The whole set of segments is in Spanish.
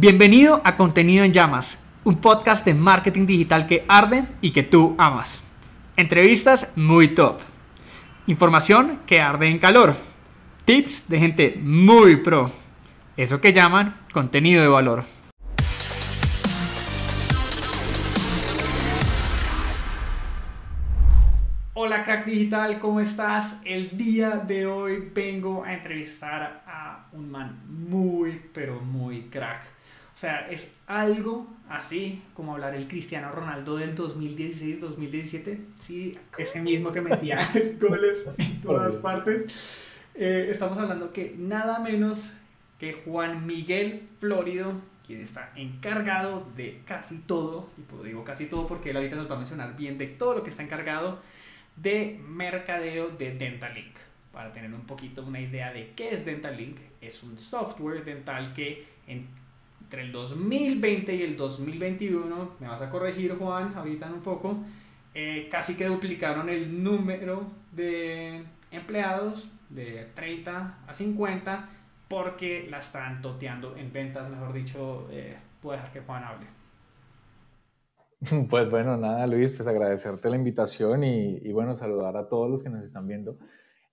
Bienvenido a Contenido en Llamas, un podcast de marketing digital que arde y que tú amas. Entrevistas muy top. Información que arde en calor. Tips de gente muy pro. Eso que llaman contenido de valor. Hola crack digital, ¿cómo estás? El día de hoy vengo a entrevistar a un man muy, pero muy crack o sea, es algo así como hablar el Cristiano Ronaldo del 2016-2017. Sí, ese mismo que metía goles en todas partes. Eh, estamos hablando que nada menos que Juan Miguel Florido, quien está encargado de casi todo, y digo casi todo porque él ahorita nos va a mencionar bien de todo lo que está encargado de mercadeo de Dentalink. Para tener un poquito una idea de qué es Dentalink, es un software dental que en entre el 2020 y el 2021, me vas a corregir Juan, ahorita un poco, eh, casi que duplicaron el número de empleados de 30 a 50 porque la están toteando en ventas, mejor dicho, eh, puedo dejar que Juan hable. Pues bueno, nada Luis, pues agradecerte la invitación y, y bueno, saludar a todos los que nos están viendo.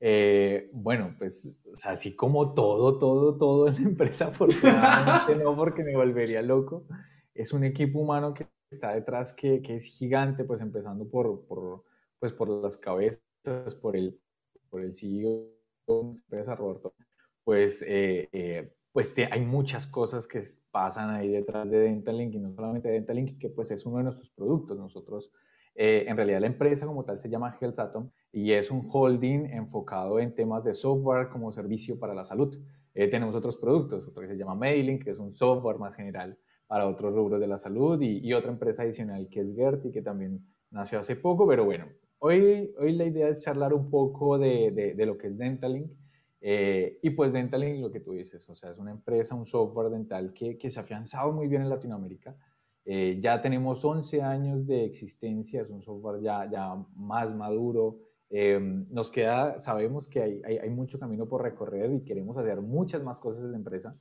Eh, bueno, pues, o sea, así como todo, todo, todo en la empresa, afortunadamente no, porque me volvería loco. Es un equipo humano que está detrás que, que es gigante, pues empezando por, por, pues, por las cabezas, por el, por el CEO, empresa Roberto. Pues, eh, eh, pues hay muchas cosas que pasan ahí detrás de Dentalink y no solamente Dentalink, que pues es uno de nuestros productos. Nosotros eh, en realidad la empresa como tal se llama Health Atom y es un holding enfocado en temas de software como servicio para la salud. Eh, tenemos otros productos, otro que se llama Mailing, que es un software más general para otros rubros de la salud y, otra empresa adicional que es Gerti, que también nació hace poco, pero bueno, hoy, hoy la idea es charlar un poco de, de, lo que es Dentalink. Eh, y pues Dentalink, lo que tú dices, o sea, es una empresa, un software dental que, que se ha afianzado muy bien en Latinoamérica. Eh, ya tenemos 11 años de existencia, es un software ya, ya más maduro. Eh, nos queda, sabemos que hay, hay, mucho camino por recorrer y queremos hacer muchas más cosas en la empresa.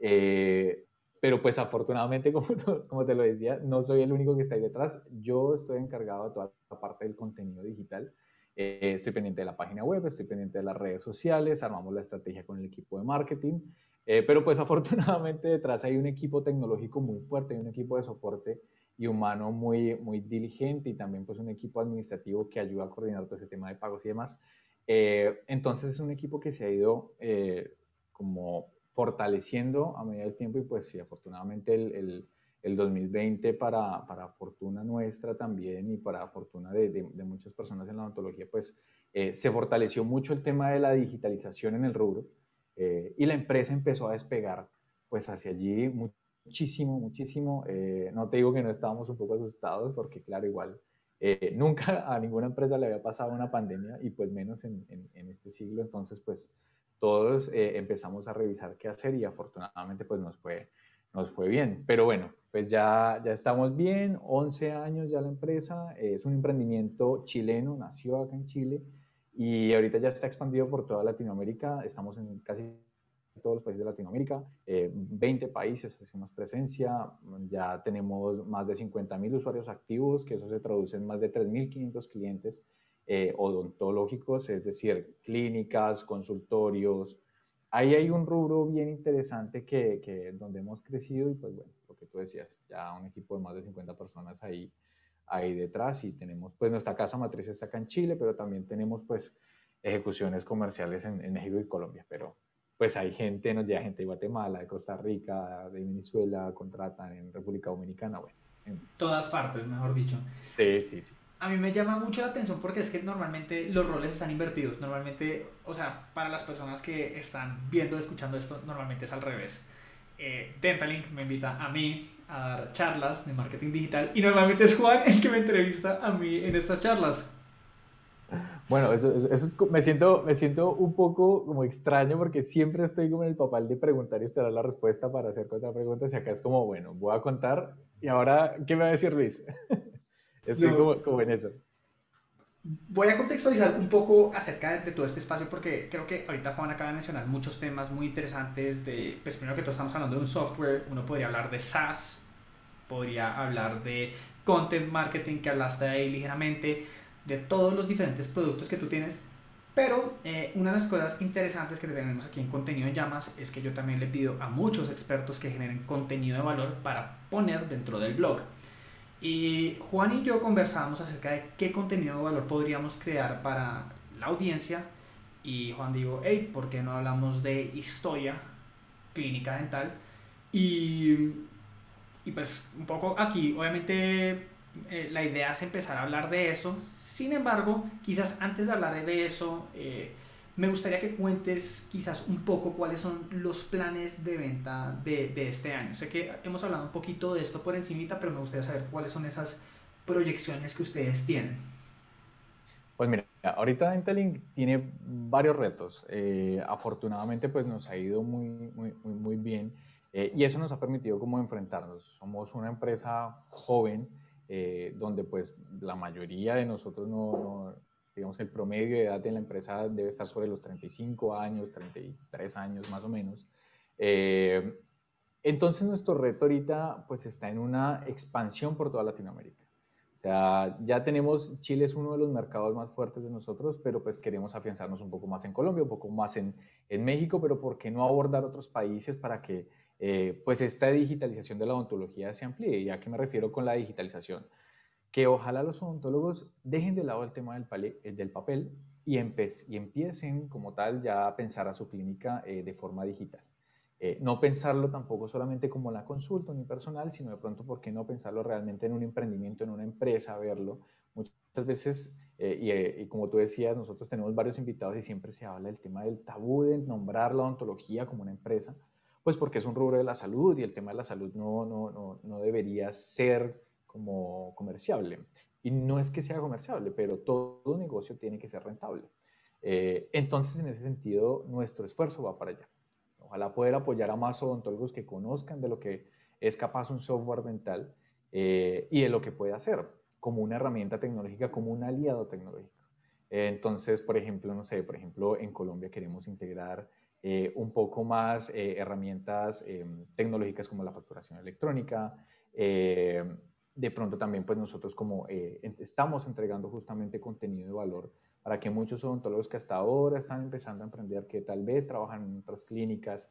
Eh, pero pues afortunadamente, como, como te lo decía, no soy el único que está ahí detrás. Yo estoy encargado de toda la parte del contenido digital. estoy pendiente de la página web, estoy pendiente de las redes sociales, armamos la estrategia con el equipo de marketing. Eh, pero pues afortunadamente detrás hay un equipo tecnológico muy fuerte, un equipo de soporte y humano muy, muy diligente y también pues un equipo administrativo que ayuda a coordinar todo ese tema de pagos y demás. Eh, entonces es un equipo que se ha ido eh, como fortaleciendo a medida del tiempo y pues sí, afortunadamente el, el, el 2020 para, para, fortuna nuestra también y para fortuna de, de, de muchas personas en la odontología pues se fortaleció mucho el tema de la digitalización en el rubro. Eh, y la empresa empezó a despegar pues hacia allí muchísimo, muchísimo. Eh, no te digo que no estábamos un poco asustados porque claro, igual eh, nunca a ninguna empresa le había pasado una pandemia y pues menos en, en, este siglo. Entonces pues todos empezamos a revisar qué hacer y afortunadamente pues nos fue, nos fue bien. Pero bueno, pues ya, ya estamos bien, 11 años ya la empresa, es un emprendimiento chileno, nació acá en Chile y ahorita ya está expandido por toda Latinoamérica, estamos en casi todos los países de Latinoamérica, 20 eh, países hacemos presencia, ya tenemos más de 50 mil usuarios activos, que eso se traduce en más de 3.500 clientes eh, odontológicos, es decir, clínicas, consultorios. Ahí hay un rubro bien interesante que, que donde hemos crecido y pues bueno, lo que tú decías, ya un equipo de más de 50 personas ahí ahí detrás y tenemos, pues nuestra casa matriz está acá en Chile, pero también tenemos pues ejecuciones comerciales en, México y Colombia, pero pues hay gente, nos llega gente de Guatemala, de Costa Rica, de Venezuela, contratan en República Dominicana, bueno. En todas partes, mejor dicho. Sí, sí, sí. A mí me llama mucho la atención porque es que normalmente los roles están invertidos. Normalmente, o sea, para las personas que están viendo, escuchando esto, normalmente es al revés. Eh, Dentalink me invita a mí a dar charlas de marketing digital y normalmente es Juan el que me entrevista a mí en estas charlas. Bueno, eso, eso, me, siento, me siento un poco como extraño porque siempre estoy como en el papel de preguntar y esperar la respuesta para hacer otra pregunta. Y acá es como, bueno, voy a contar y ahora, ¿qué me va a decir Luis? estoy como, como, en eso. Voy a contextualizar un poco acerca de, todo este espacio porque creo que ahorita Juan acaba de mencionar muchos temas muy interesantes de, pues primero que todo estamos hablando de un software, uno podría hablar de SaaS, podría hablar de content marketing que hablaste ahí ligeramente, de todos los diferentes productos que tú tienes, pero eh, una de las cosas interesantes que tenemos aquí en Contenido en Llamas es que yo también le pido a muchos expertos que generen contenido de valor para poner dentro del blog. Y Juan y yo conversábamos acerca de qué contenido de valor podríamos crear para la audiencia. Y Juan dijo, hey, ¿por qué no hablamos de historia clínica dental? Y, y pues un poco aquí, obviamente eh, la idea es empezar a hablar de eso. Sin embargo, quizás antes de hablar de eso, eh, me gustaría que cuentes quizás un poco cuáles son los planes de venta de, de, este año. Sé que hemos hablado un poquito de esto por encimita, pero me gustaría saber cuáles son esas proyecciones que ustedes tienen. Pues mira, ahorita Intelink tiene varios retos. Eh, afortunadamente, pues nos ha ido muy, muy, muy, muy bien y eso nos ha permitido como enfrentarnos. Somos una empresa joven eh, donde pues la mayoría de nosotros no, digamos el promedio de edad de la empresa debe estar sobre los 35 años, 33 años más o menos. Eh, entonces nuestro reto ahorita pues está en una expansión por toda Latinoamérica. O sea, ya tenemos, Chile es uno de los mercados más fuertes de nosotros, pero pues queremos afianzarnos un poco más en Colombia, un poco más en, en México, pero ¿por qué no abordar otros países para que eh, pues esta digitalización de la odontología se amplíe. ¿Y a qué me refiero con la digitalización? Que ojalá los odontólogos dejen de lado el tema del, eh, del papel y, y, empiecen como tal ya a pensar a su clínica eh, de forma digital. no pensarlo tampoco solamente como la consulta unipersonal, sino de pronto, ¿por qué no pensarlo realmente en un emprendimiento, en una empresa, verlo? Muchas veces, y, y, como tú decías, nosotros tenemos varios invitados y siempre se habla del tema del tabú de nombrar la odontología como una empresa, pues porque es un rubro de la salud y el tema de la salud no, no, no, no debería ser como comerciable. Y no es que sea comerciable, pero todo negocio tiene que ser rentable. Eh, entonces, en ese sentido, nuestro esfuerzo va para allá. Ojalá poder apoyar a más odontólogos que conozcan de lo que es capaz un software dental eh, y de lo que puede hacer como una herramienta tecnológica, como un aliado tecnológico. entonces, por ejemplo, no sé, por ejemplo, en Colombia queremos integrar eh, un poco más eh, herramientas eh, tecnológicas como la facturación electrónica. De pronto también pues nosotros como estamos entregando justamente contenido de valor para que muchos odontólogos que hasta ahora están empezando a emprender, que tal vez trabajan en otras clínicas,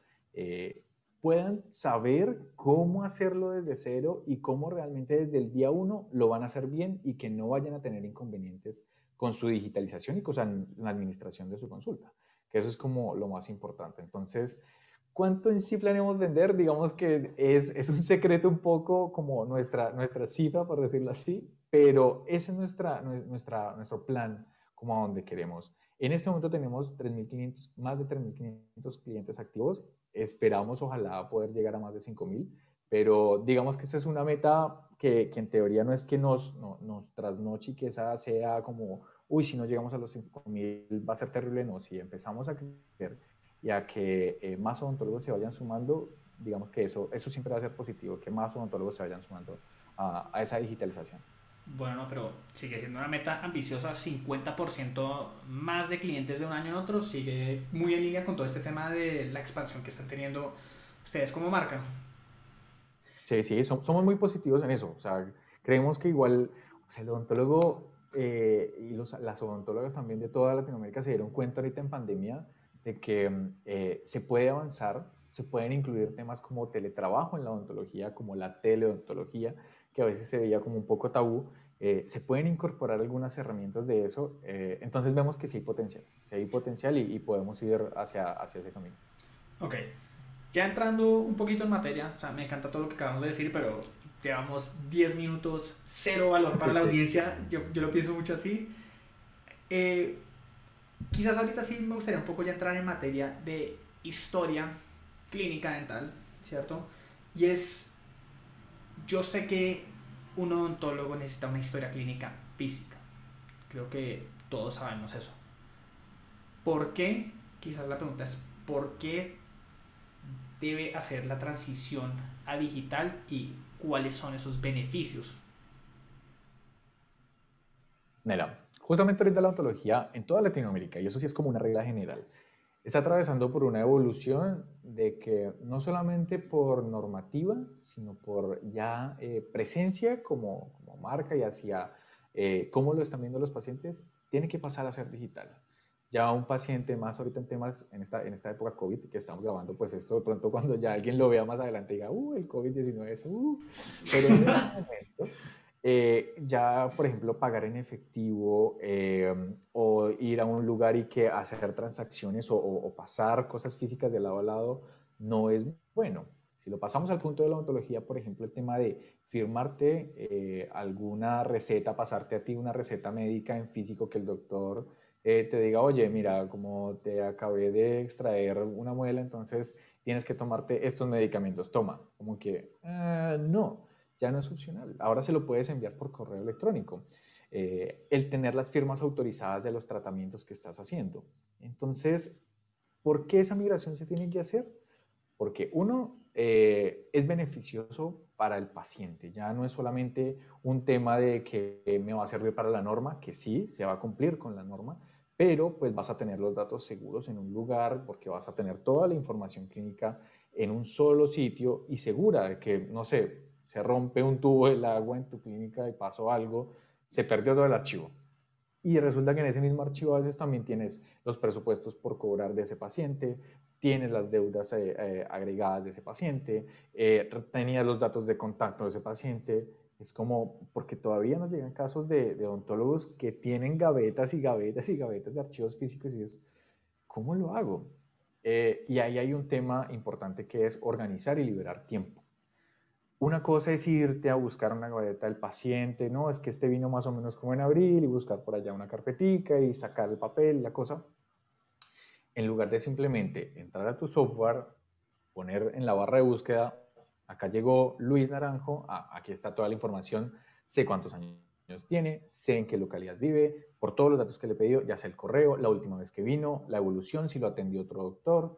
puedan saber cómo hacerlo desde cero y cómo realmente desde el día uno lo van a hacer bien y que no vayan a tener inconvenientes con su digitalización y con la administración de su consulta eso es como lo más importante. Entonces, ¿cuánto en sí planeamos vender? Digamos que es, es un secreto un poco como nuestra, nuestra cifra, por decirlo así, pero ese es nuestra, nuestra, nuestro plan como a donde queremos. En este momento tenemos 3.500, más de 3.500 clientes activos. Esperamos, ojalá, poder llegar a más de 5.000, pero digamos que esta es una meta que, que en teoría no es que nos, no, nos trasnoche y que esa sea como uy, si no llegamos a los 5.000 va a ser terrible, no, si empezamos a crecer y a que eh, más odontólogos se vayan sumando, digamos que eso, eso siempre va a ser positivo, que más odontólogos se vayan sumando a, a esa digitalización. Bueno, pero sigue siendo una meta ambiciosa, 50% más de clientes de un año en otro, sigue muy en línea con todo este tema de la expansión que están teniendo ustedes como marca. Sí, sí, somos muy positivos en eso, o sea, creemos que igual o el odontólogo eh, y los, las odontólogas también de toda Latinoamérica se dieron cuenta ahorita en pandemia de que eh, se puede avanzar, se pueden incluir temas como teletrabajo en la odontología, como la teleodontología, que a veces se veía como un poco tabú, eh, se pueden incorporar algunas herramientas de eso, entonces vemos que sí hay potencial, sí hay potencial y, y, podemos ir hacia, hacia ese camino. Ok, ya entrando un poquito en materia, o sea, me encanta todo lo que acabamos de decir, pero llevamos 10 minutos, cero valor para la audiencia, yo, yo lo pienso mucho así. Eh, quizás ahorita sí me gustaría un poco ya entrar en materia de historia clínica dental, ¿cierto? Y es, yo sé que un odontólogo necesita una historia clínica física, creo que todos sabemos eso. ¿Por qué? Quizás la pregunta es, ¿por qué debe hacer la transición a digital y cuáles son esos beneficios. Mira, justamente ahorita la ontología en toda Latinoamérica, y eso sí es como una regla general, está atravesando por una evolución de que no solamente por normativa, sino por ya eh, presencia como, como, marca y hacia eh, cómo lo están viendo los pacientes, tiene que pasar a ser digital. Ya un paciente más ahorita en temas, en esta, en esta época COVID que estamos grabando, pues esto de pronto cuando ya alguien lo vea más adelante diga, uh, el COVID-19 es, uh, pero en este momento eh, ya, por ejemplo, pagar en efectivo eh, o ir a un lugar y que hacer transacciones o, pasar cosas físicas de lado a lado no es bueno. Si lo pasamos al punto de la ontología, por ejemplo, el tema de firmarte eh, alguna receta, pasarte a ti una receta médica en físico que el doctor te diga, oye, mira, como te acabé de extraer una muela, entonces tienes que tomarte estos medicamentos, toma, como que, ah, no ya no es opcional. Ahora se lo puedes enviar por correo electrónico. Eh, el tener las firmas autorizadas de los tratamientos que estás haciendo. Entonces, ¿por qué esa migración se tiene que hacer? Porque uno, eh, es beneficioso para el paciente. Ya no es solamente un tema de que me va a servir para la norma, que sí, se va a cumplir con la norma, pero pues vas a tener los datos seguros en un lugar porque vas a tener toda la información clínica en un solo sitio y segura de que, no sé, se rompe un tubo del agua en tu clínica y pasó algo, se perdió todo el archivo. Y resulta que en ese mismo archivo a veces también tienes los presupuestos por cobrar de ese paciente, tienes las deudas eh, eh, agregadas de ese paciente, eh, tenías los datos de contacto de ese paciente. Es como, porque todavía nos llegan casos de, de odontólogos que tienen gavetas y gavetas y gavetas de archivos físicos y es, ¿cómo lo hago? y ahí hay un tema importante que es organizar y liberar tiempo. Una cosa es irte a buscar una gaveta del paciente, no, es que este vino más o menos como en abril y buscar por allá una carpetica y sacar el papel, la cosa. En lugar de simplemente entrar a tu software, poner en la barra de búsqueda, acá llegó Luis Naranjo, aquí está toda la información, sé cuántos años tiene, sé en qué localidad vive, por todos los datos que le he pedido, ya sé el correo, la última vez que vino, la evolución, si lo atendió otro doctor,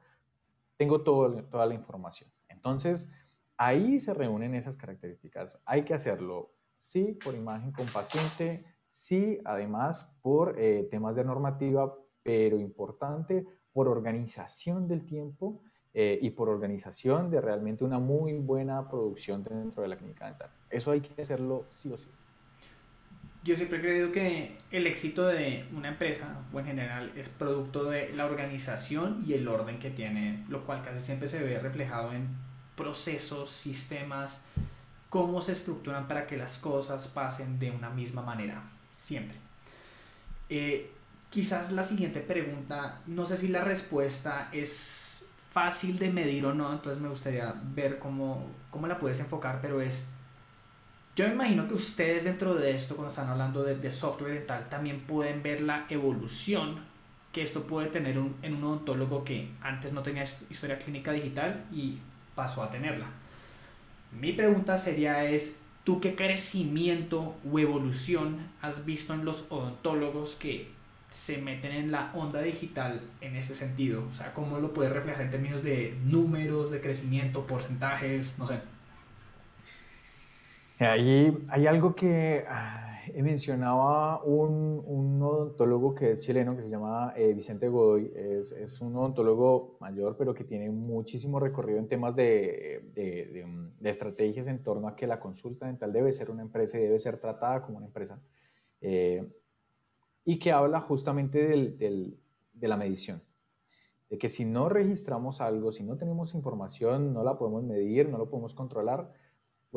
tengo toda la información. Entonces, Ahí se reúnen esas características. Hay que hacerlo, sí, por imagen con paciente, sí, además, por eh, temas de normativa, pero importante, por organización del tiempo eh, y por organización de realmente una muy buena producción dentro de la clínica dental. Eso hay que hacerlo sí o sí. Yo siempre he creído que el éxito de una empresa o en general es producto de la organización y el orden que tiene, lo cual casi siempre se ve reflejado en procesos, sistemas, cómo se estructuran para que las cosas pasen de una misma manera, siempre. Eh, quizás la siguiente pregunta, no sé si la respuesta es fácil de medir o no, entonces me gustaría ver cómo, cómo la puedes enfocar, pero es, yo me imagino que ustedes dentro de esto, cuando están hablando de, de software dental, también pueden ver la evolución que esto puede tener en un odontólogo que antes no tenía historia clínica digital y pasó a tenerla. Mi pregunta sería es, ¿tú qué crecimiento o evolución has visto en los odontólogos que se meten en la onda digital en este sentido? O sea, ¿cómo lo puedes reflejar en términos de números, de crecimiento, porcentajes, no sé? Ahí hay algo que ah, mencionaba un, un, odontólogo que es chileno, que se llama eh, Vicente Godoy. Es, es, un odontólogo mayor, pero que tiene muchísimo recorrido en temas de, de, de, estrategias en torno a que la consulta dental debe ser una empresa y debe ser tratada como una empresa. Eh, y que habla justamente del, del, de la medición. De que si no registramos algo, si no tenemos información, no la podemos medir, no lo podemos controlar,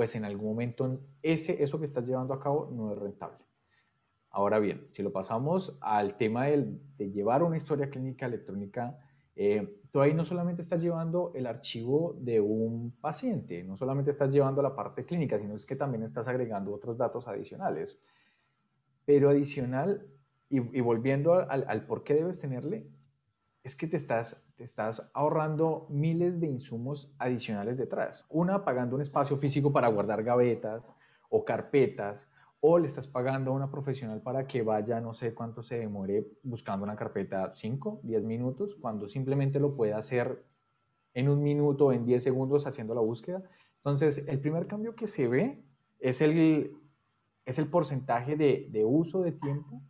pues en algún momento ese, eso que estás llevando a cabo no es rentable. Ahora bien, si lo pasamos al tema de llevar una historia clínica electrónica, eh, tú ahí no solamente estás llevando el archivo de un paciente, no solamente estás llevando la parte clínica, sino es que también estás agregando otros datos adicionales. Pero adicional, y, volviendo al, al por qué debes tenerle, es que te estás, te estás ahorrando miles de insumos adicionales detrás. Una, pagando un espacio físico para guardar gavetas o carpetas, o le estás pagando a una profesional para que vaya, no sé cuánto se demore buscando una carpeta, 5, 10 minutos, cuando simplemente lo puede hacer en un minuto en 10 segundos haciendo la búsqueda. Entonces, el primer cambio que se ve es el, es el porcentaje de, de uso de tiempo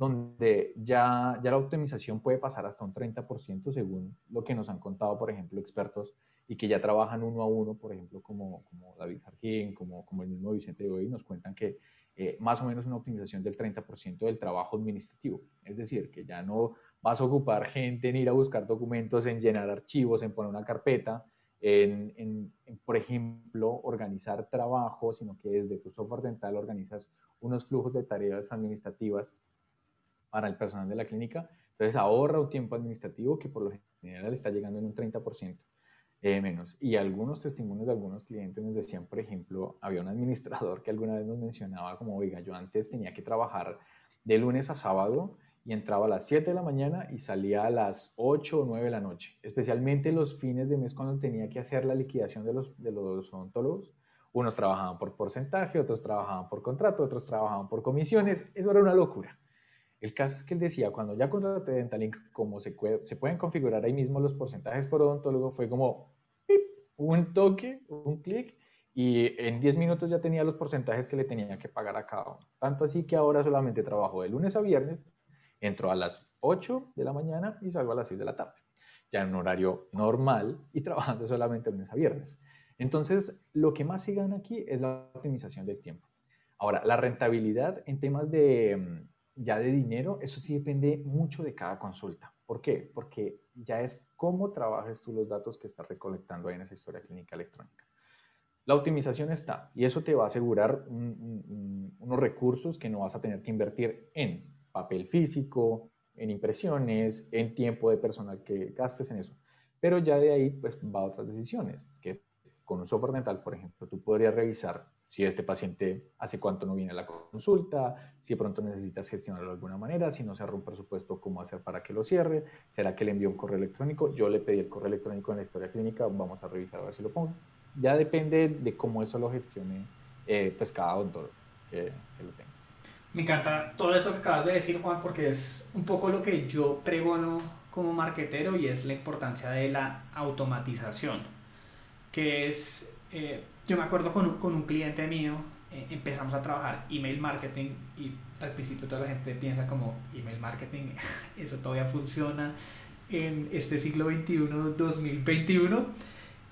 donde ya, ya la optimización puede pasar hasta un 30% según lo que nos han contado, por ejemplo, expertos y que ya trabajan uno a uno, por ejemplo, como, como David Jarquín, como, como el mismo Vicente hoy, nos cuentan que eh, más o menos una optimización del 30% del trabajo administrativo. Es decir, que ya no vas a ocupar gente en ir a buscar documentos, en llenar archivos, en poner una carpeta, en, en, en, por ejemplo, organizar trabajo, sino que desde tu software dental organizas unos flujos de tareas administrativas para el personal de la clínica. Entonces ahorra un tiempo administrativo que por lo general está llegando en un 30% eh, menos. Y algunos testimonios de algunos clientes nos decían, por ejemplo, había un administrador que alguna vez nos mencionaba como, oiga, yo antes tenía que trabajar de lunes a sábado y entraba a las 7 de la mañana y salía a las 8 o 9 de la noche, especialmente los fines de mes cuando tenía que hacer la liquidación de los, de los odontólogos. Unos trabajaban por porcentaje, otros trabajaban por contrato, otros trabajaban por comisiones. Eso era una locura. El caso es que él decía, cuando ya contraté Dentalink, como se, se pueden configurar ahí mismo los porcentajes por odontólogo, fue como un toque, un clic, y en 10 minutos ya tenía los porcentajes que le tenía que pagar a cada uno. Tanto así que ahora solamente trabajo de lunes a viernes, entro a las 8 de la mañana y salgo a las 6 de la tarde, ya en un horario normal y trabajando solamente lunes a viernes. Entonces, lo que más se gana aquí es la optimización del tiempo. Ahora, la rentabilidad en temas de, mm, ya de dinero, eso sí depende mucho de cada consulta. ¿Por qué? Porque ya es cómo trabajes tú los datos que estás recolectando ahí en esa historia clínica electrónica. La optimización está y eso te va a asegurar unos recursos que no vas a tener que invertir en papel físico, en impresiones, en tiempo de personal que gastes en eso. Pero ya de ahí pues va a otras decisiones, que con un software dental, por ejemplo, tú podrías revisar si este paciente hace cuánto no viene a la consulta, si de pronto necesitas gestionarlo de alguna manera, si no se un presupuesto, cómo hacer para que lo cierre, será que le envió un correo electrónico, yo le pedí el correo electrónico en la historia clínica, vamos a revisar a ver si lo pongo. Ya depende de cómo eso lo gestione eh, pues cada odontólogo que, que lo tenga. Me encanta todo esto que acabas de decir, Juan, porque es un poco lo que yo pregono como marquetero y es la importancia de la automatización, que es... Eh, yo me acuerdo con un, con un cliente mío, eh, empezamos a trabajar email marketing y al principio toda la gente piensa como email marketing, eso todavía funciona en este siglo XXI, 2021,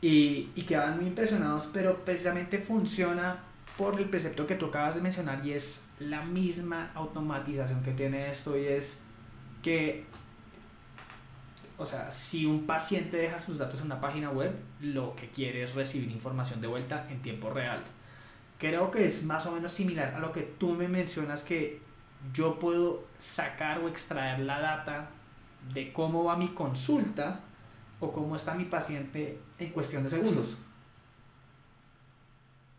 y, y quedaban muy impresionados, pero precisamente funciona por el precepto que tú acabas de mencionar y es la misma automatización que tiene esto y es que o sea, si un paciente deja sus datos en una página web, lo que quiere es recibir información de vuelta en tiempo real. Creo que es más o menos similar a lo que tú me mencionas que yo puedo sacar o extraer la data de cómo va mi consulta o cómo está mi paciente en cuestión de segundos.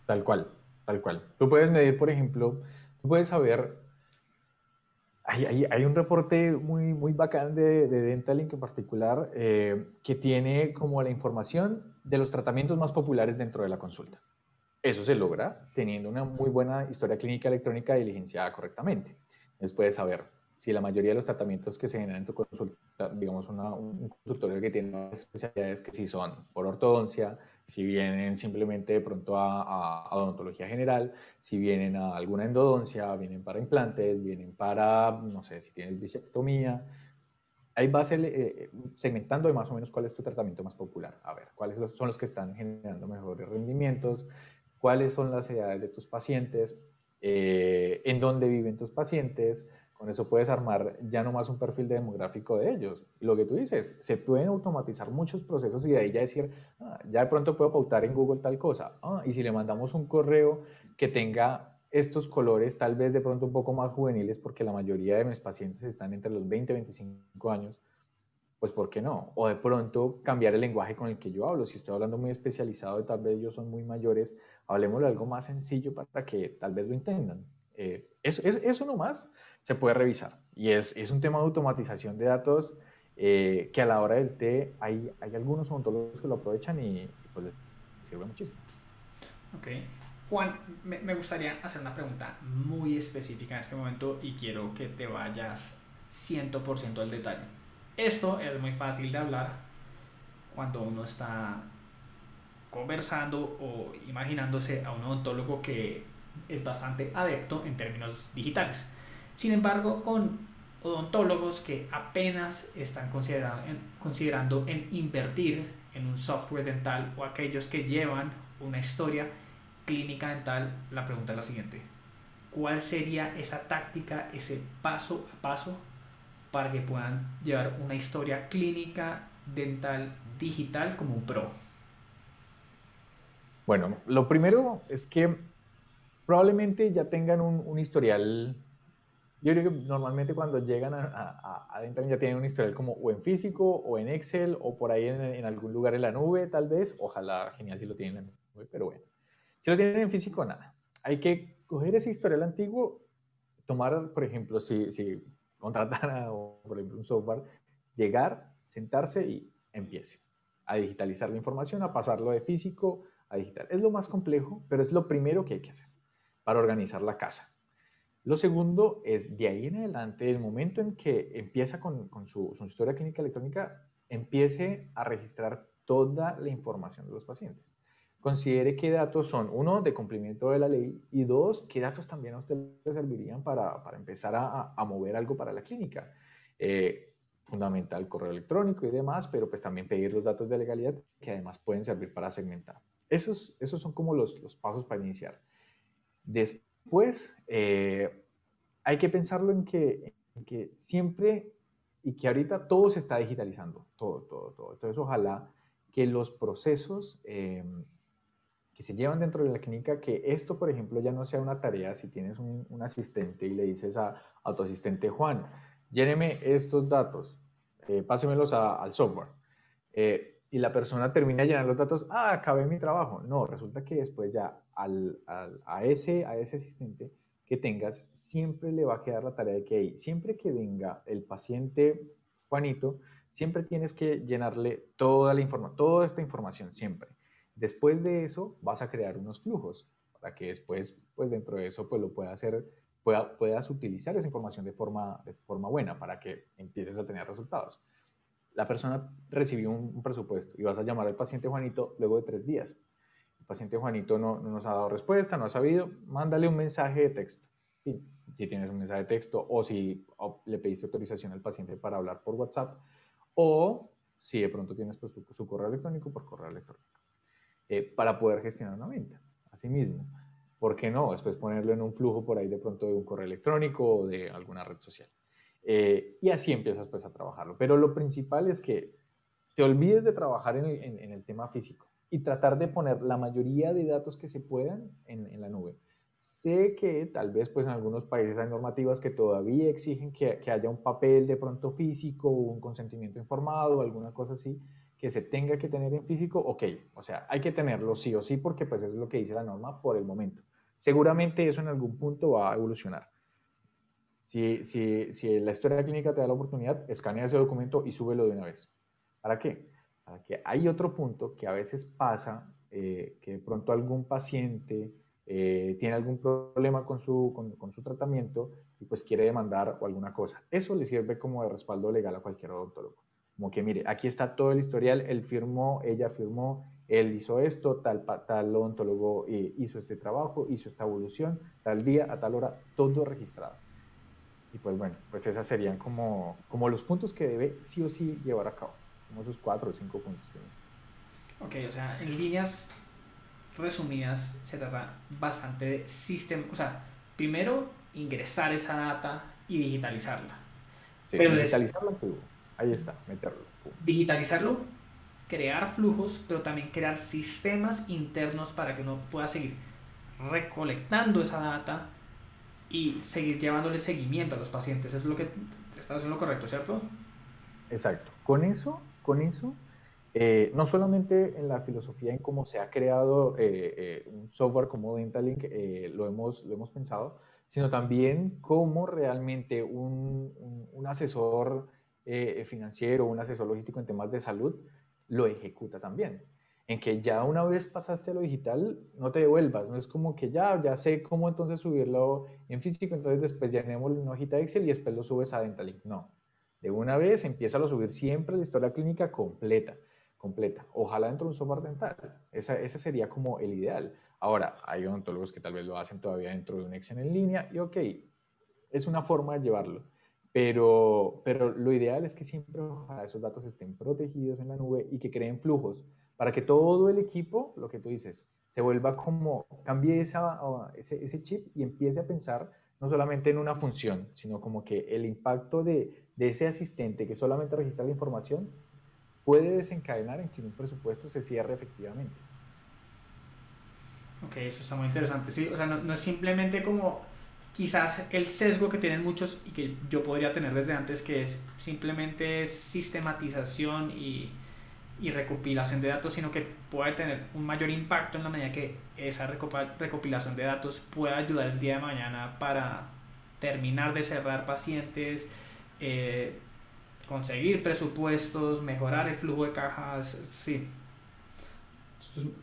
Tal cual, tal cual. Tú puedes medir, por ejemplo, tú puedes saber hay, hay, un reporte muy, muy bacán de, de Dentalink en particular eh, que tiene como la información de los tratamientos más populares dentro de la consulta. Eso se logra teniendo una muy buena historia clínica electrónica diligenciada correctamente. Entonces puedes saber si la mayoría de los tratamientos que se generan en tu consulta, digamos una, un consultorio que tiene especialidades que sí son por ortodoncia, si vienen simplemente de pronto a, a, odontología general, si vienen a alguna endodoncia, vienen para implantes, vienen para, no sé, si tienes bisectomía. Ahí vas eh, segmentando más o menos cuál es tu tratamiento más popular. A ver, cuáles son los que están generando mejores rendimientos, cuáles son las edades de tus pacientes, eh, en dónde viven tus pacientes, con eso puedes armar ya no más un perfil demográfico de ellos. lo que tú dices, se pueden automatizar muchos procesos y de ahí ya decir, ah, ya de pronto puedo pautar en Google tal cosa. Ah, y si le mandamos un correo que tenga estos colores, tal vez de pronto un poco más juveniles, porque la mayoría de mis pacientes están entre los 20 y 25 años, pues ¿por qué no? O de pronto cambiar el lenguaje con el que yo hablo. Si estoy hablando muy especializado y tal vez ellos son muy mayores, hablemos de algo más sencillo para que tal vez lo entiendan. Eh, eso, eso, eso nomás se puede revisar. Y es, es un tema de automatización de datos eh, que a la hora del té hay, hay algunos odontólogos que lo aprovechan y, pues les sirve muchísimo. Ok. Juan, me, me, gustaría hacer una pregunta muy específica en este momento y quiero que te vayas 100% al detalle. Esto es muy fácil de hablar cuando uno está conversando o imaginándose a un odontólogo que es bastante adepto en términos digitales. Sin embargo, con odontólogos que apenas están considerando en, invertir en un software dental o aquellos que llevan una historia clínica dental, la pregunta es la siguiente. ¿Cuál sería esa táctica, ese paso a paso para que puedan llevar una historia clínica dental digital como un pro? Bueno, lo primero es que probablemente ya tengan un, un historial yo creo que normalmente cuando llegan a, a ya tienen un historial como o en físico o en Excel o por ahí en, en, algún lugar en la nube, tal vez. Ojalá, genial si lo tienen en la nube, pero bueno. Si lo tienen en físico, nada. Hay que coger ese historial antiguo, tomar, por ejemplo, si, si contratara, o, por ejemplo, un software, llegar, sentarse y empiece a digitalizar la información, a pasarlo de físico a digital. Es lo más complejo, pero es lo primero que hay que hacer para organizar la casa lo segundo es, de ahí en adelante, el momento en que empieza con, su, historia clínica electrónica, empiece a registrar toda la información de los pacientes. Considere qué datos son, uno, de cumplimiento de la ley y dos, qué datos también a usted le servirían para, empezar a, mover algo para la clínica. Eh, fundamental correo electrónico y demás, pero pues también pedir los datos de legalidad que además pueden servir para segmentar. Esos, esos son como los, los pasos para iniciar. Después, pues hay que pensarlo en que, que, siempre y que ahorita todo se está digitalizando, todo, todo, todo. Entonces, ojalá que los procesos eh, que se llevan dentro de la clínica, que esto, por ejemplo, ya no sea una tarea si tienes un, asistente y le dices a, a, tu asistente, Juan, lléneme estos datos, eh, pásemelos al software. y la persona termina llenando los datos, ah, acabé mi trabajo. No, resulta que después ya a, ese, a ese asistente que tengas, siempre le va a quedar la tarea de que siempre que venga el paciente Juanito, siempre tienes que llenarle toda la información, toda esta información, siempre. Después de eso, vas a crear unos flujos para que después, pues dentro de eso, pues lo puedas hacer, pueda, puedas utilizar esa información de forma, de forma buena para que empieces a tener resultados. La persona recibió un presupuesto y vas a llamar al paciente Juanito luego de tres días paciente Juanito no, no, nos ha dado respuesta, no ha sabido, mándale un mensaje de texto. Si, si tienes un mensaje de texto o si le pediste autorización al paciente para hablar por WhatsApp o si de pronto tienes pues, su, correo electrónico por correo electrónico eh, para poder gestionar una venta. Asimismo, ¿por qué no? Después ponerlo en un flujo por ahí de pronto de un correo electrónico o de alguna red social. Eh, y así empiezas pues a trabajarlo. Pero lo principal es que te olvides de trabajar en en el tema físico y tratar de poner la mayoría de datos que se puedan en, en, la nube. Sé que tal vez pues en algunos países hay normativas que todavía exigen que, que haya un papel de pronto físico, un consentimiento informado, alguna cosa así, que se tenga que tener en físico, ok, o sea, hay que tenerlo sí o sí porque pues es lo que dice la norma por el momento. Seguramente eso en algún punto va a evolucionar. Si, si, si la historia clínica te da la oportunidad, escanea ese documento y súbelo de una vez. ¿Para qué? Que hay otro punto que a veces pasa, eh, que de pronto algún paciente eh, tiene algún problema con su, con, su tratamiento y pues quiere demandar o alguna cosa. Eso le sirve como de respaldo legal a cualquier odontólogo. Como que mire, aquí está todo el historial, él firmó, ella firmó, él hizo esto, tal, tal odontólogo eh, hizo este trabajo, hizo esta evolución, tal día, a tal hora, todo registrado. Y pues bueno, pues esas serían como, como los puntos que debe sí o sí llevar a cabo como esos cuatro o cinco puntos. Ok, o sea, en líneas resumidas se trata bastante de sistema, o sea, primero ingresar esa data y digitalizarla. pero digitalizarlo, ahí está, meterlo. Digitalizarlo, crear flujos, pero también crear sistemas internos para que uno pueda seguir recolectando esa data y seguir llevándole seguimiento a los pacientes. Eso es lo que está haciendo correcto, ¿cierto? Exacto. Con eso con eso, eh, no solamente en la filosofía en cómo se ha creado eh, eh, un software como Dentalink, lo, hemos, lo hemos pensado, sino también cómo realmente un, un, asesor financiero, un asesor logístico en temas de salud, lo ejecuta también. En que ya una vez pasaste a lo digital, no te devuelvas, no es como que ya, ya sé cómo entonces subirlo en físico, entonces después llenemos una hojita Excel y después lo subes a Dentalink. No, de una vez empieza a subir siempre la historia clínica completa, completa. Ojalá dentro de un software dental. Esa, ese sería como el ideal. Ahora, hay odontólogos que tal vez lo hacen todavía dentro de un Excel en línea y ok, es una forma de llevarlo. Pero, pero lo ideal es que siempre esos datos estén protegidos en la nube y que creen flujos para que todo el equipo, lo que tú dices, se vuelva como, cambie esa, ese, ese chip y empiece a pensar no solamente en una función, sino como que el impacto de, de ese asistente que solamente registra la información puede desencadenar en que un presupuesto se cierre efectivamente. Ok, eso está muy interesante. Sí, o sea, no, no, es simplemente como quizás el sesgo que tienen muchos y que yo podría tener desde antes, que es simplemente sistematización y, y recopilación de datos, sino que puede tener un mayor impacto en la medida que esa recopilación de datos pueda ayudar el día de mañana para terminar de cerrar pacientes, eh, conseguir presupuestos, mejorar el flujo de cajas, sí.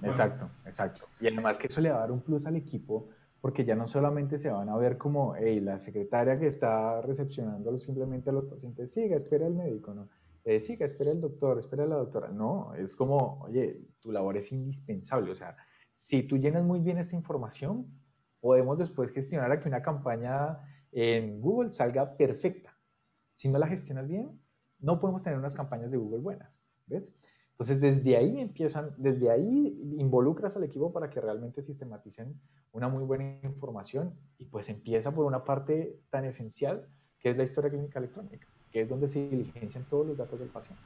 Exacto, exacto. Y además que eso le va a dar un plus al equipo porque ya no solamente se van a ver como, hey, la secretaria que está recepcionando simplemente a los pacientes, siga, espera el médico, ¿no? Eh, siga, espera el doctor, espera la doctora. No, es como, oye, tu labor es indispensable. O sea, si tú llenas muy bien esta información, podemos después gestionar a que una campaña en Google salga perfecta. Si no la gestionas bien, no podemos tener unas campañas de Google buenas, ¿ves? Entonces, desde ahí empiezan, desde ahí involucras al equipo para que realmente sistematicen una muy buena información y pues empieza por una parte tan esencial que es la historia clínica electrónica, que es donde se diligencian todos los datos del paciente.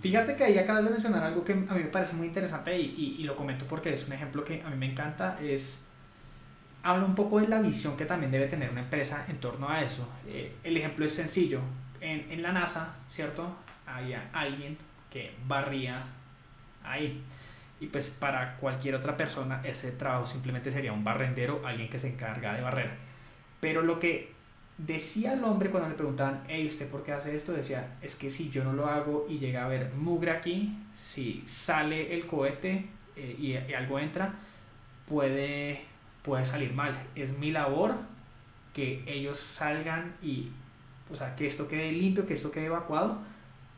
Fíjate que ahí acabas de mencionar algo que a mí me parece muy interesante y, y, lo comento porque es un ejemplo que a mí me encanta, es habla un poco de la visión que también debe tener una empresa en torno a eso. Eh, el ejemplo es sencillo. En, en la NASA, ¿cierto? Había alguien que barría ahí. Y pues para cualquier otra persona ese trabajo simplemente sería un barrendero, alguien que se encarga de barrer. Pero lo que decía el hombre cuando le preguntaban, hey, ¿usted por qué hace esto? Decía, es que si yo no lo hago y llega a haber mugre aquí, si sale el cohete eh, y, y, algo entra, puede, puede salir mal. Es mi labor que ellos salgan y, o sea, que esto quede limpio, que esto quede evacuado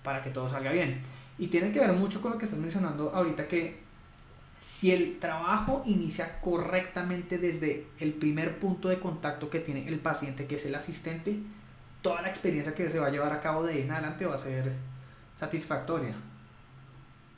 para que todo salga bien. Y tiene que ver mucho con lo que estás mencionando ahorita, que si el trabajo inicia correctamente desde el primer punto de contacto que tiene el paciente, que es el asistente, toda la experiencia que se va a llevar a cabo de ahí en adelante va a ser satisfactoria.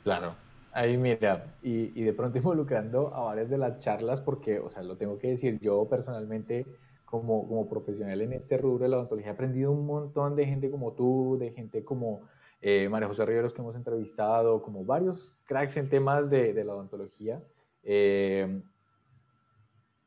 Claro, ahí mira, y, y de pronto involucrando a varias de las charlas, porque, o sea, lo tengo que decir, yo personalmente como, como profesional en este rubro de la odontología he aprendido un montón de gente como tú, de gente como eh, María José Riveros que hemos entrevistado, como varios cracks en temas de, de la odontología, eh,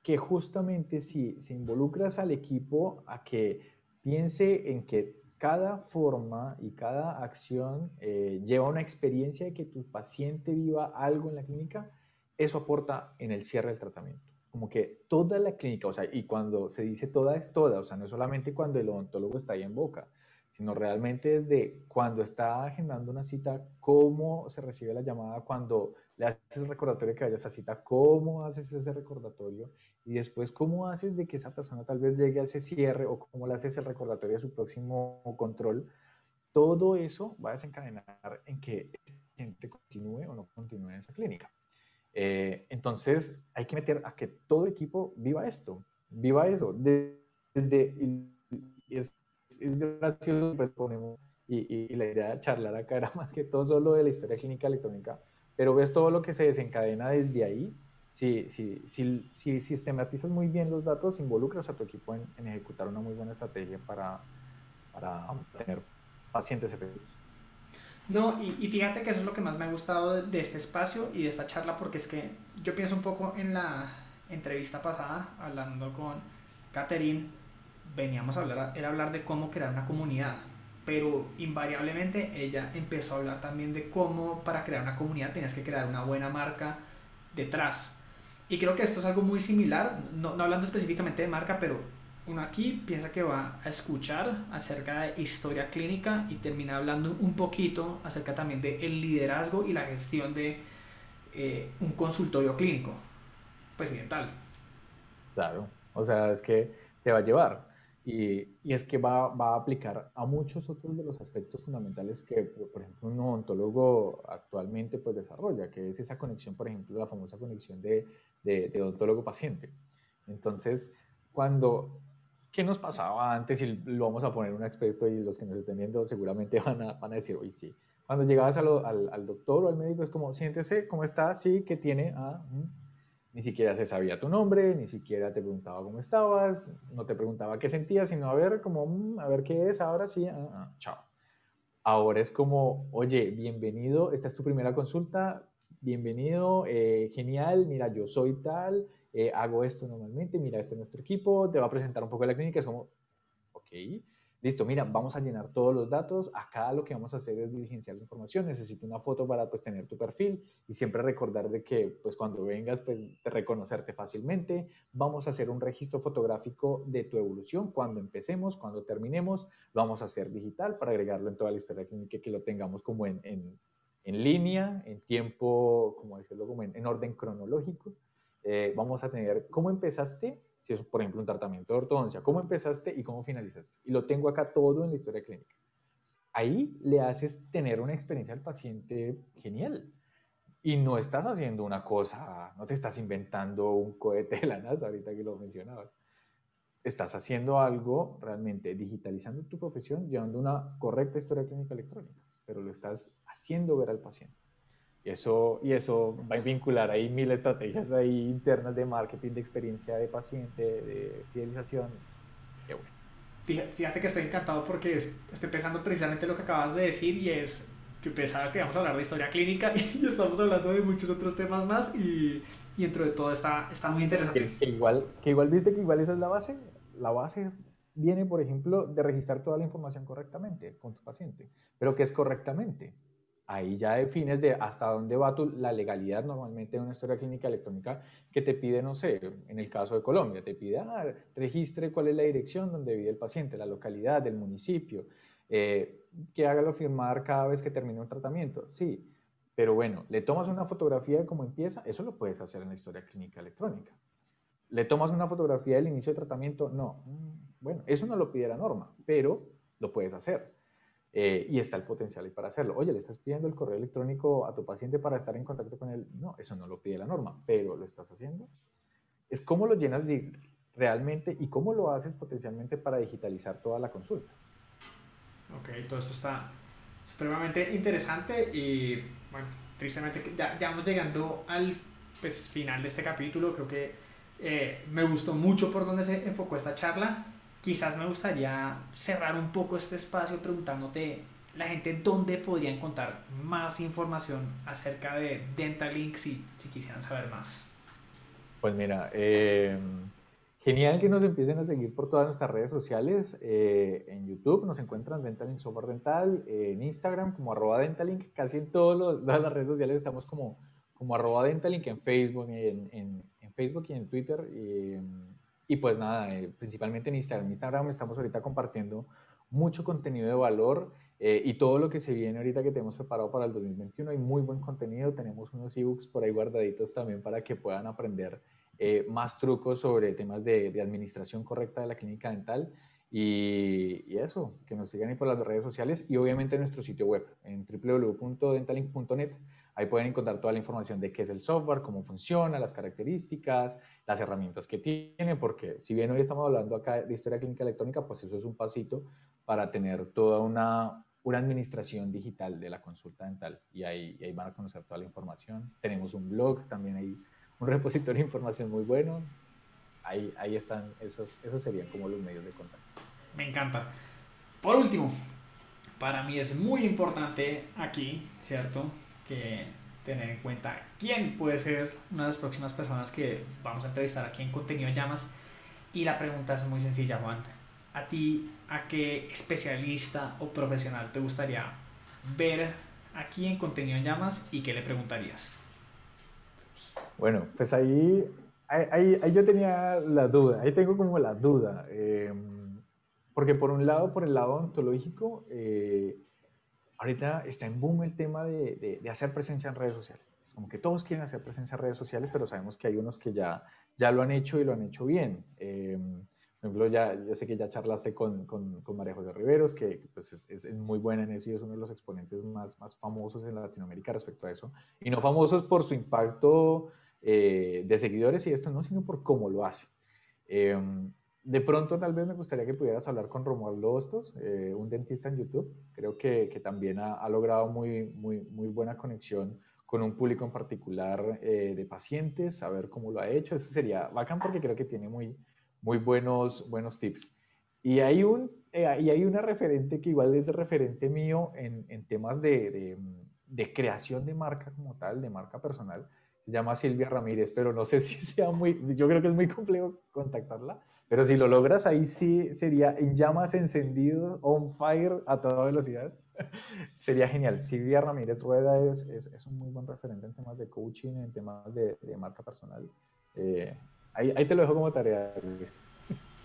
que justamente si, si involucras al equipo a que piense en que cada forma y cada acción eh, lleva una experiencia de que tu paciente viva algo en la clínica, eso aporta en el cierre del tratamiento. Como que toda la clínica, o sea, y cuando se dice toda es toda, o sea, no solamente cuando el odontólogo está ahí en boca, sino realmente desde cuando está agendando una cita, cómo se recibe la llamada, cuando le haces el recordatorio que vaya a esa cita, cómo haces ese recordatorio y después cómo haces de que esa persona tal vez llegue a ese cierre o cómo le haces el recordatorio a su próximo control. Todo eso va a desencadenar en que el paciente continúe o no continúe en esa clínica. Eh, entonces hay que meter a que todo equipo viva esto, viva eso, desde, desde es, es gracioso, pues ponemos, y, y, la idea de charlar acá era más que todo solo de la historia clínica electrónica, pero ves todo lo que se desencadena desde ahí. Si, si, si, si sistematizas muy bien los datos, involucras a tu equipo en, en ejecutar una muy buena estrategia para, para tener pacientes efectivos. No, y, y, fíjate que eso es lo que más me ha gustado de, de, este espacio y de esta charla, porque es que yo pienso un poco en la entrevista pasada, hablando con Catherine, veníamos a hablar, era hablar de cómo crear una comunidad, pero invariablemente ella empezó a hablar también de cómo para crear una comunidad tenías que crear una buena marca detrás. Y creo que esto es algo muy similar, no, no hablando específicamente de marca, pero uno aquí piensa que va a escuchar acerca de historia clínica y termina hablando un poquito acerca también de el liderazgo y la gestión de eh, un consultorio clínico, pues tal. Claro, o sea, es que te va a llevar. Y, y, es que va, va, a aplicar a muchos otros de los aspectos fundamentales que, por ejemplo, un odontólogo actualmente pues, desarrolla, que es esa conexión, por ejemplo, la famosa conexión de, de, de odontólogo-paciente. Entonces, cuando qué nos pasaba antes y lo vamos a poner un experto y los que nos estén viendo seguramente van a, van a decir, oye, sí. Cuando llegabas al, al, doctor o al médico es como, siéntese, ¿cómo está? Sí, ¿qué tiene? Ah, mm". Ni siquiera se sabía tu nombre, ni siquiera te preguntaba cómo estabas, no te preguntaba qué sentías, sino a ver, como, mm, a ver qué es, ahora sí, ah, ah, chao. Ahora es como, oye, bienvenido, esta es tu primera consulta, bienvenido, eh, genial, mira, yo soy tal, eh, hago esto normalmente, mira, este es nuestro equipo, te va a presentar un poco la clínica, es como, ok, listo, mira, vamos a llenar todos los datos, acá lo que vamos a hacer es diligenciar la información, necesito una foto para pues tener tu perfil y siempre recordar de que pues cuando vengas pues reconocerte fácilmente, vamos a hacer un registro fotográfico de tu evolución, cuando empecemos, cuando terminemos, lo vamos a hacer digital para agregarlo en toda la historia clínica que lo tengamos como en, en, en línea, en tiempo, como decirlo, como en, orden cronológico. Eh, vamos a tener cómo empezaste si es, por ejemplo, un tratamiento de ortodoncia, cómo empezaste y cómo finalizaste. Y lo tengo acá todo en la historia clínica. Ahí le haces tener una experiencia al paciente genial. Y no estás haciendo una cosa, no te estás inventando un cohete de la NASA, ahorita que lo mencionabas. Estás haciendo algo realmente, digitalizando tu profesión, llevando una correcta historia clínica electrónica, pero lo estás haciendo ver al paciente. Y eso, y eso va a vincular ahí mil estrategias ahí internas de marketing, de experiencia de paciente, de fidelización. Qué bueno. Fíjate que estoy encantado porque estoy pensando precisamente lo que acabas de decir y es que pensaba que íbamos a hablar de historia clínica y estamos hablando de muchos otros temas más y, y dentro de todo está, está muy interesante. Que, igual, que igual viste que igual esa es la base. La base viene, por ejemplo, de registrar toda la información correctamente con tu paciente. Pero ¿qué es correctamente? Ahí ya defines de hasta dónde va tu, la legalidad normalmente de una historia clínica electrónica que te pide, no sé, en el caso de Colombia, te pide, ah, registre cuál es la dirección donde vive el paciente, la localidad, del municipio, eh, que hágalo firmar cada vez que termine un tratamiento. Sí, pero bueno, le tomas una fotografía de cómo empieza, eso lo puedes hacer en la historia clínica electrónica. ¿Le tomas una fotografía del inicio de tratamiento? No. Mm, bueno, eso no lo pide la norma, pero lo puedes hacer. Eh, y está el potencial ahí para hacerlo. Oye, le estás pidiendo el correo electrónico a tu paciente para estar en contacto con él. No, eso no lo pide la norma, pero lo estás haciendo. Es cómo lo llenas realmente y cómo lo haces potencialmente para digitalizar toda la consulta. Ok, todo esto está supremamente interesante y bueno, tristemente ya, ya vamos llegando al pues, final de este capítulo. Creo que eh, me gustó mucho por donde se enfocó esta charla quizás me gustaría cerrar un poco este espacio preguntándote la gente dónde podría encontrar más información acerca de Dentalink si, si quisieran saber más. Pues mira, eh, genial que nos empiecen a seguir por todas nuestras redes sociales. Eh, en YouTube nos encuentran Dentalink Software Dental, en Instagram como arroba Dentalink, casi en todas las redes sociales estamos como, como arroba Dentalink, en Facebook, en, en, Facebook y en Twitter. Y, y pues nada, eh, principalmente en Instagram. En Instagram estamos ahorita compartiendo mucho contenido de valor eh, y todo lo que se viene ahorita que tenemos preparado para el 2021. Hay muy buen contenido, tenemos unos ebooks por ahí guardaditos también para que puedan aprender eh, más trucos sobre temas de, de, administración correcta de la clínica dental. Y, y, eso, que nos sigan ahí por las redes sociales y obviamente en nuestro sitio web en www.dentalink.net Ahí pueden encontrar toda la información de qué es el software, cómo funciona, las características, las herramientas que tiene, porque si bien hoy estamos hablando acá de historia clínica electrónica, pues eso es un pasito para tener toda una, una administración digital de la consulta dental y ahí, ahí van a conocer toda la información. Tenemos un blog, también hay un repositorio de información muy bueno. Ahí, ahí están, esos, esos serían como los medios de contacto. Me encanta. Por último, para mí es muy importante aquí, ¿cierto? que tener en cuenta quién puede ser una de las próximas personas que vamos a entrevistar aquí en Contenido Llamas. Y la pregunta es muy sencilla, Juan. ¿A ti, a qué especialista o profesional te gustaría ver aquí en Contenido Llamas y qué le preguntarías? Bueno, pues ahí, ahí, ahí yo tenía la duda, ahí tengo como la duda. Em, porque por un lado, por el lado ontológico, eh, ahorita está en boom el tema de, de, hacer presencia en redes sociales. Como que todos quieren hacer presencia en redes sociales, pero sabemos que hay unos que ya, ya lo han hecho y lo han hecho bien. Eh, por ejemplo, ya, yo sé que ya charlaste con, con, con María José Riveros, que pues es, es, muy buena en eso y es uno de los exponentes más, más famosos en Latinoamérica respecto a eso. Y no famosos por su impacto eh, de seguidores y esto, no, sino por cómo lo hace. Eh, de pronto tal vez me gustaría que pudieras hablar con Romualdo Hostos, eh, un dentista en YouTube. Creo que, también ha, logrado muy, muy, buena conexión con un público en particular eh, de pacientes, saber cómo lo ha hecho. Eso sería bacán porque creo que tiene muy, muy buenos, buenos tips. Y hay, un, eh, y hay una referente que igual es referente mío en, en temas de, de, de, creación de marca como tal, de marca personal. Se llama Silvia Ramírez, pero no sé si sea muy, yo creo que es muy complejo contactarla pero si lo logras, ahí sí sería en llamas encendidos, on fire a toda velocidad. sería genial. Silvia Ramírez Rueda es, es, es, un muy buen referente en temas de coaching, en temas de, de marca personal. Eh, ahí, ahí, te lo dejo como tarea, Luis.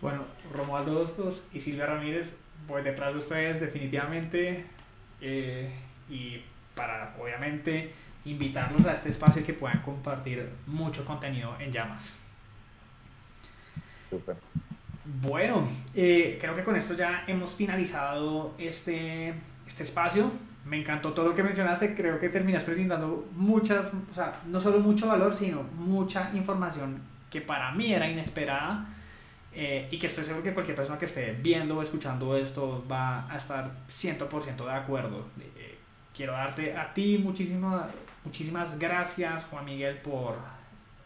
Bueno, Romualdo Dostos y Silvia Ramírez, voy detrás de ustedes definitivamente. Eh, y para, obviamente, invitarlos a este espacio y que puedan compartir mucho contenido en llamas. Super. Bueno, eh, creo que con esto ya hemos finalizado este, este espacio. Me encantó todo lo que mencionaste. Creo que terminaste brindando muchas, o sea, no solo mucho valor, sino mucha información que para mí era inesperada. Eh, y que estoy seguro que cualquier persona que esté viendo o escuchando esto va a estar 100% de acuerdo. Eh, quiero darte a ti muchísimas, muchísimas gracias, Juan Miguel, por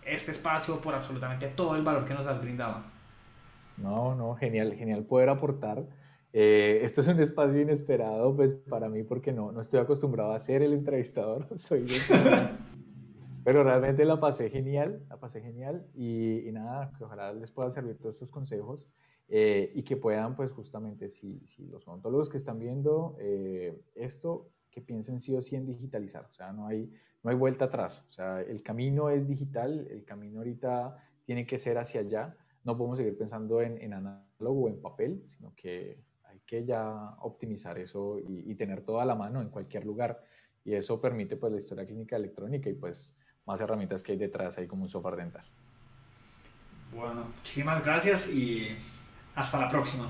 este espacio, por absolutamente todo el valor que nos has brindado. No, no, genial, genial poder aportar. Eh, esto es un espacio inesperado, pues para mí, porque no, no estoy acostumbrado a ser el entrevistador, soy Pero realmente la pasé genial, la pasé genial y, y nada, que ojalá les puedan servir todos estos consejos eh, y que puedan, pues justamente, si, si los odontólogos que están viendo eh, esto, que piensen sí o sí en digitalizar, o sea, no hay, no hay vuelta atrás, o sea, el camino es digital, el camino ahorita tiene que ser hacia allá no podemos seguir pensando en, en análogo o en papel, sino que hay que ya optimizar eso y, tener todo a la mano en cualquier lugar. Y eso permite pues la historia clínica electrónica y pues más herramientas que hay detrás, ahí como un software dental. Bueno, muchísimas gracias y hasta la próxima.